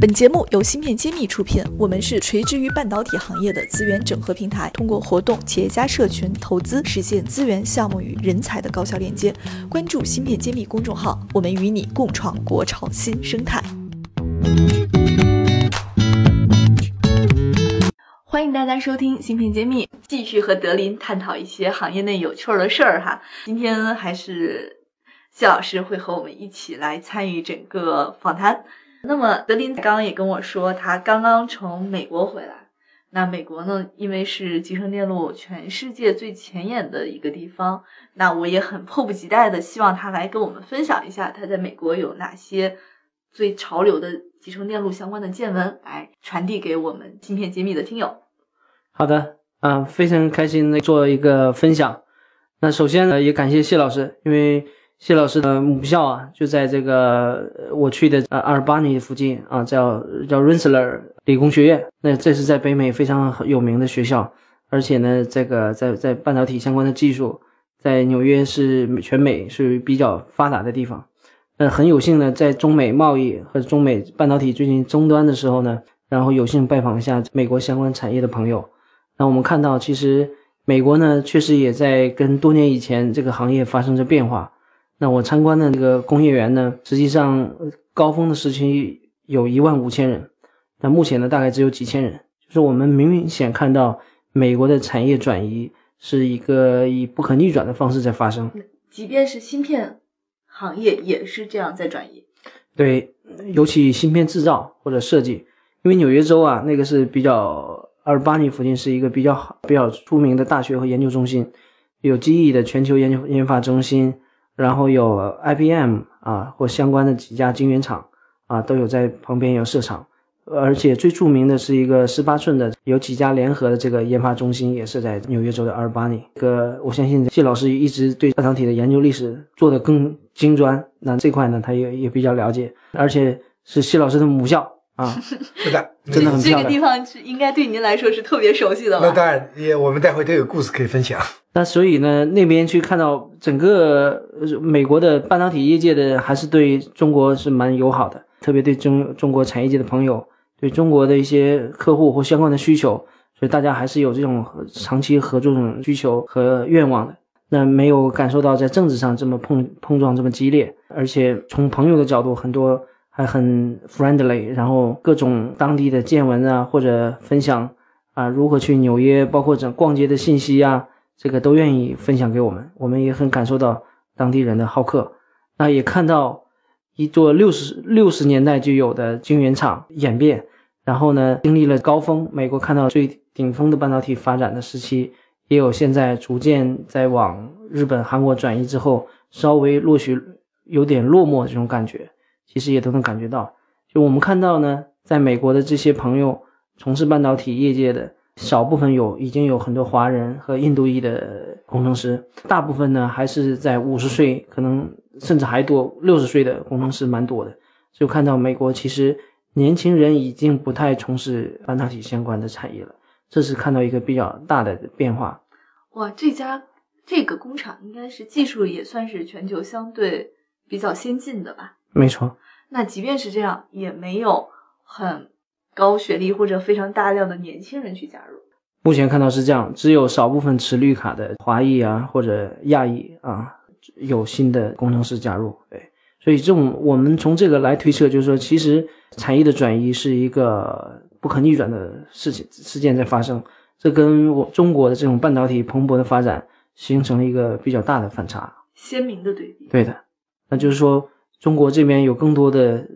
本节目由芯片揭秘出品，我们是垂直于半导体行业的资源整合平台，通过活动、企业家社群、投资，实现资源、项目与人才的高效链接。关注芯片揭秘公众号，我们与你共创国潮新生态。欢迎大家收听芯片揭秘，继续和德林探讨一些行业内有趣的事儿哈。今天还是谢老师会和我们一起来参与整个访谈。那么德林刚刚也跟我说，他刚刚从美国回来。那美国呢，因为是集成电路全世界最前沿的一个地方，那我也很迫不及待的希望他来跟我们分享一下他在美国有哪些最潮流的集成电路相关的见闻，来传递给我们芯片揭秘的听友。好的，啊，非常开心的做一个分享。那首先呢，也感谢谢老师，因为。谢老师的母校啊，就在这个我去的呃阿尔巴尼附近啊，叫叫 Rensselaer 理工学院。那这是在北美非常有名的学校，而且呢，这个在在半导体相关的技术，在纽约是全美是比较发达的地方。那很有幸呢，在中美贸易和中美半导体最近终端的时候呢，然后有幸拜访一下美国相关产业的朋友。那我们看到，其实美国呢，确实也在跟多年以前这个行业发生着变化。那我参观的这个工业园呢，实际上高峰的时期有一万五千人，那目前呢大概只有几千人。就是我们明显看到美国的产业转移是一个以不可逆转的方式在发生。即便是芯片行业也是这样在转移。对，尤其芯片制造或者设计，因为纽约州啊，那个是比较阿尔巴尼附近是一个比较好、比较出名的大学和研究中心，有记忆的全球研究研发中心。然后有 IBM 啊，或相关的几家晶圆厂啊，都有在旁边有设厂，而且最著名的是一个十八寸的，有几家联合的这个研发中心也是在纽约州的阿尔巴尼。这个我相信谢老师一直对半导体的研究历史做得更精专，那这块呢他也也比较了解，而且是谢老师的母校。啊，是的，真的很漂亮。这个地方是应该对您来说是特别熟悉的吧？那当然，也我们待会都有故事可以分享。那所以呢，那边去看到整个美国的半导体业界的，还是对中国是蛮友好的，特别对中中国产业界的朋友，对中国的一些客户或相关的需求，所以大家还是有这种长期合作这种需求和愿望的。那没有感受到在政治上这么碰碰撞这么激烈，而且从朋友的角度，很多。还很 friendly，然后各种当地的见闻啊，或者分享啊，如何去纽约，包括整逛街的信息啊，这个都愿意分享给我们。我们也很感受到当地人的好客。那也看到一座六十六十年代就有的晶圆厂演变，然后呢，经历了高峰，美国看到最顶峰的半导体发展的时期，也有现在逐渐在往日本、韩国转移之后，稍微落许有点落寞这种感觉。其实也都能感觉到，就我们看到呢，在美国的这些朋友从事半导体业界的少部分有已经有很多华人和印度裔的工程师，大部分呢还是在五十岁，可能甚至还多六十岁的工程师蛮多的。就看到美国其实年轻人已经不太从事半导体相关的产业了，这是看到一个比较大的变化。哇，这家这个工厂应该是技术也算是全球相对比较先进的吧？没错，那即便是这样，也没有很高学历或者非常大量的年轻人去加入。目前看到是这样，只有少部分持绿卡的华裔啊或者亚裔啊有新的工程师加入。对，所以这种我们从这个来推测，就是说，其实产业的转移是一个不可逆转的事情事件在发生。这跟我中国的这种半导体蓬勃的发展形成了一个比较大的反差，鲜明的对比。对的，那就是说。中国这边有更多的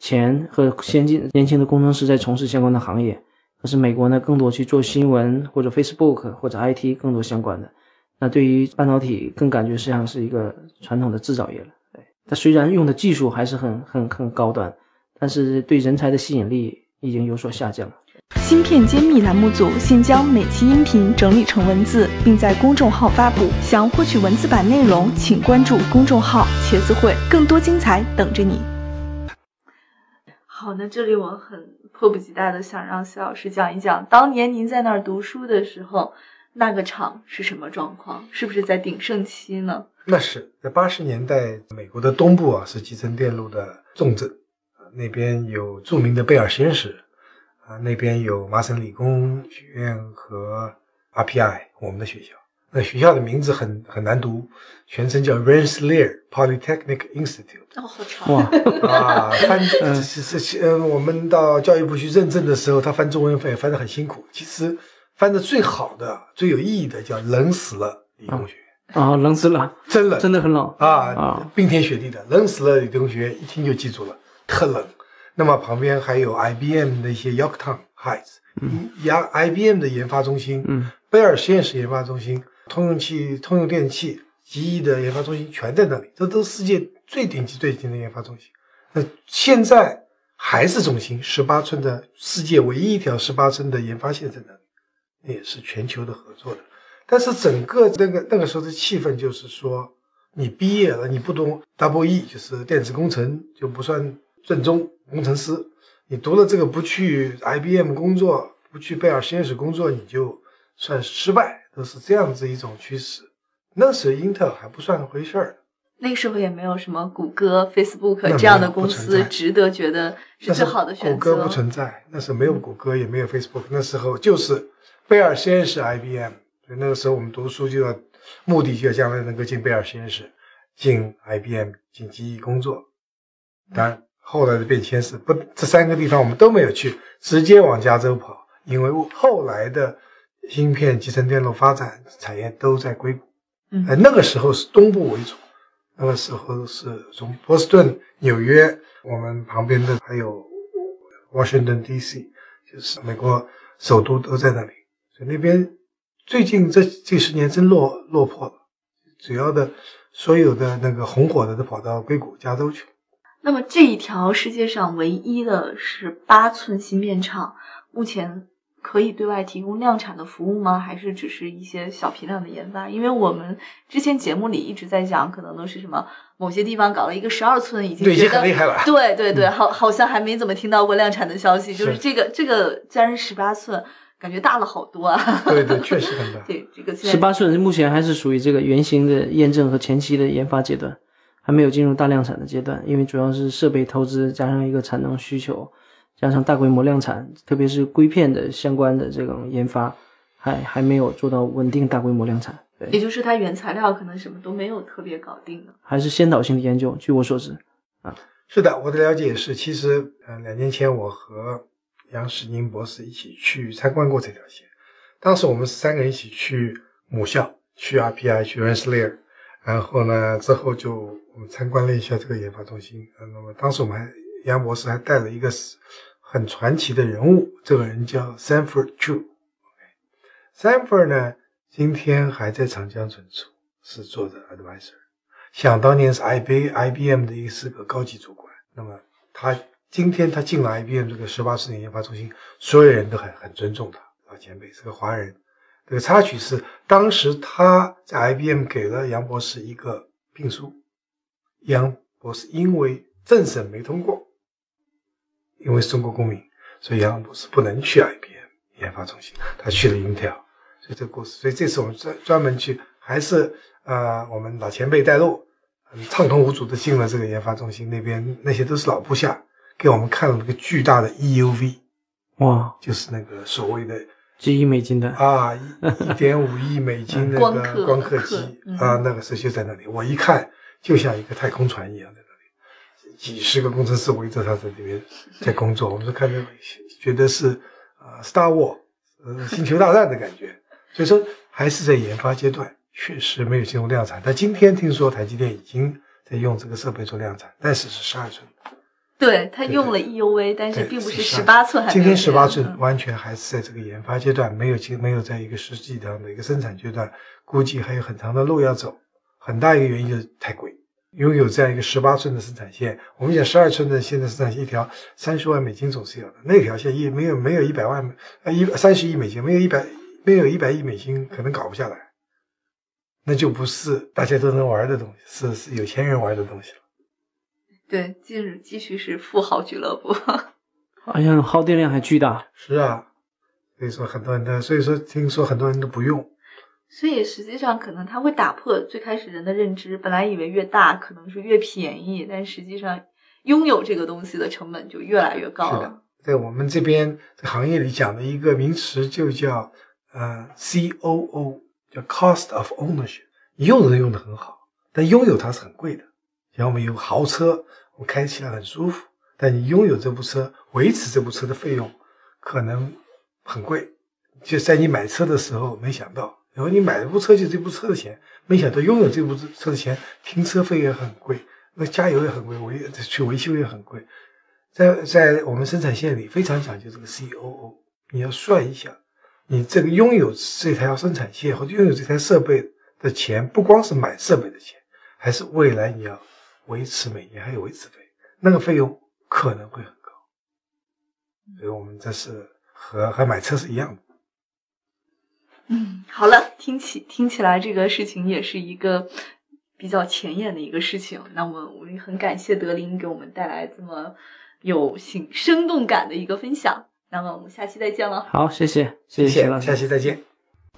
钱和先进年轻的工程师在从事相关的行业，可是美国呢，更多去做新闻或者 Facebook 或者 IT 更多相关的。那对于半导体，更感觉实际上是一个传统的制造业了。对，它虽然用的技术还是很很很高端，但是对人才的吸引力已经有所下降了。芯片揭秘栏目组现将每期音频整理成文字，并在公众号发布。想获取文字版内容，请关注公众号“茄子会”，更多精彩等着你。好，那这里我很迫不及待的想让谢老师讲一讲，当年您在那儿读书的时候，那个厂是什么状况？是不是在鼎盛期呢？那是在八十年代，美国的东部啊是集成电路的重镇，呃，那边有著名的贝尔实验室，啊，那边有麻省理工学院和 RPI 我们的学校。那学校的名字很很难读，全称叫 Rensselaer Polytechnic Institute。哦，好长哇，啊，翻是是是，呃，我们到教育部去认证的时候，他翻中文翻也翻得很辛苦。其实翻的最好的、最有意义的叫“冷死了理工学院啊，冷死了，”，真冷，真的很冷啊啊，冰天雪地的，冷死了理工学院，一听就记住了，特冷。那么旁边还有 IBM 的一些 Yorktown Heights，嗯，呀，IBM 的研发中心，嗯，贝尔实验室研发中心，通用器、通用电气、极翼的研发中心全在那里，这都是世界最顶级、最顶级的研发中心。那现在还是中心，十八寸的世界唯一一条十八寸的研发线在那里，那也是全球的合作的。但是整个那个那个时候的气氛就是说，你毕业了，你不懂 Double E，就是电子工程，就不算正宗工程师。你读了这个，不去 IBM 工作，不去贝尔实验室工作，你就算失败，都是这样子一种趋势。那时候英特尔还不算回事儿，那个时候也没有什么谷歌、Facebook 这样的公司值得觉得是最好的选择。谷歌不存在，那时候没有谷歌，也没有 Facebook，那时候就是贝尔实验室 IBM。所以那个时候我们读书就要目的就要将来能够进贝尔实验室，进 IBM，进机翼工作。当然后来的变迁是不，这三个地方我们都没有去，直接往加州跑，因为后来的芯片、集成电路发展产业都在硅谷。嗯呃，那个时候是东部为主，那个时候是从波士顿、纽约，我们旁边的还有 Washington D.C.，就是美国首都都在那里。所以那边最近这这十年真落落魄了，主要的所有的那个红火的都跑到硅谷、加州去了。那么这一条世界上唯一的十八寸芯片厂，目前可以对外提供量产的服务吗？还是只是一些小批量的研发？因为我们之前节目里一直在讲，可能都是什么某些地方搞了一个十二寸，已经对，已觉得经很厉害了。对对对，好，好像还没怎么听到过量产的消息。就是是这个这个，既然是十八寸，感觉大了好多啊。对对，确实很大。对，这个现在十八寸目前还是属于这个原型的验证和前期的研发阶段，还没有进入大量产的阶段，因为主要是设备投资加上一个产能需求，加上大规模量产，特别是硅片的相关的这种研发，还还没有做到稳定大规模量产。对，也就是它原材料可能什么都没有特别搞定的。还是先导性的研究。据我所知，啊是的，我的了解也是。其实，呃，两年前我和杨世宁博士一起去参观过这条线。当时我们三个人一起去母校，去 RPI，去 Rensselaer，然后呢，之后就我们参观了一下这个研发中心。呃那么当时我们还杨博士还带了一个很传奇的人物，这个人叫 Sanford Chu。Sanford 呢，今天还在长江存储，是做的 advisor。想当年是 IB IBM 的一个是个高级主管，那么他今天他进了 IBM 这个十八四年研发中心，所有人都很很尊重他，老前辈是个华人。这个插曲是当时他在 IBM 给了杨博士一个聘书，杨博士因为政审没通过，因为是中国公民，所以杨博士不能去 IBM 研发中心，他去了 Intel。所以这个故事，所以这次我们专专门去，还是呃我们老前辈带路，很畅通无阻的进了这个研发中心那边，那些都是老部下，给我们看了那个巨大的 EUV，哇，就是那个所谓的几亿美金的，啊一一点五亿美金那光刻个光刻刻机嗯。啊，那个时候就在那里，我一看就像一个太空船一样在那里，几十个工程师围着他在里面在工作，我们就看着觉得是啊、Star War，呃星球大战的感觉，所以说还是在研发阶段，确实没有进入量产。但今天听说台积电已经在用这个设备做量产，但是是十二寸。对，它用了 EUV，但是并不是是十八寸还今天十八寸完全还是在这个研发阶段，没有进，没有在一个实际上的一个生产阶段，估计还有很长的路要走。很大一个原因就是太贵，拥有这样一个十八寸的生产线，我们讲十二寸的现在生产线一条三十万美金总是有的，那条线一没有没有一百万呃一三十亿美金，没有一百没有一百亿美金可能搞不下来，那就不是大家都能玩的东西，是是有钱人玩的东西了。对，近日继续是富豪俱乐部。好像耗电量还巨大。是啊，所以说很多人都，所以说听说很多人都不用。所以实际上可能它会打破最开始人的认知，本来以为越大可能是越便宜，但实际上拥有这个东西的成本就越来越高是的。在我们这边行业里讲的一个名词就叫呃 COO，叫 Cost of Ownership。用人用的很好，但拥有它是很贵的。然后我们有豪车，我开起来很舒服，但你拥有这部车，维持这部车的费用可能很贵。就在你买车的时候没想到，然后你买这部车就这部车的钱，没想到拥有这部车的钱，停车费也很贵，那加油也很贵，维去维修也很贵。在在我们生产线里非常讲究这个 COO，你要算一下，你这个拥有这台生产线或者拥有这台设备的钱，不光是买设备的钱，还是未来你要维持每年还有维持费，那个费用可能会很高。所以我们这是和和买车是一样的。嗯，好了，听起听起来这个事情也是一个比较前沿的一个事情。那么我们很感谢德林给我们带来这么有 sinh 生动感的一个分享。那么我们下期再见了。好，谢谢，谢谢谢老师下。期再见。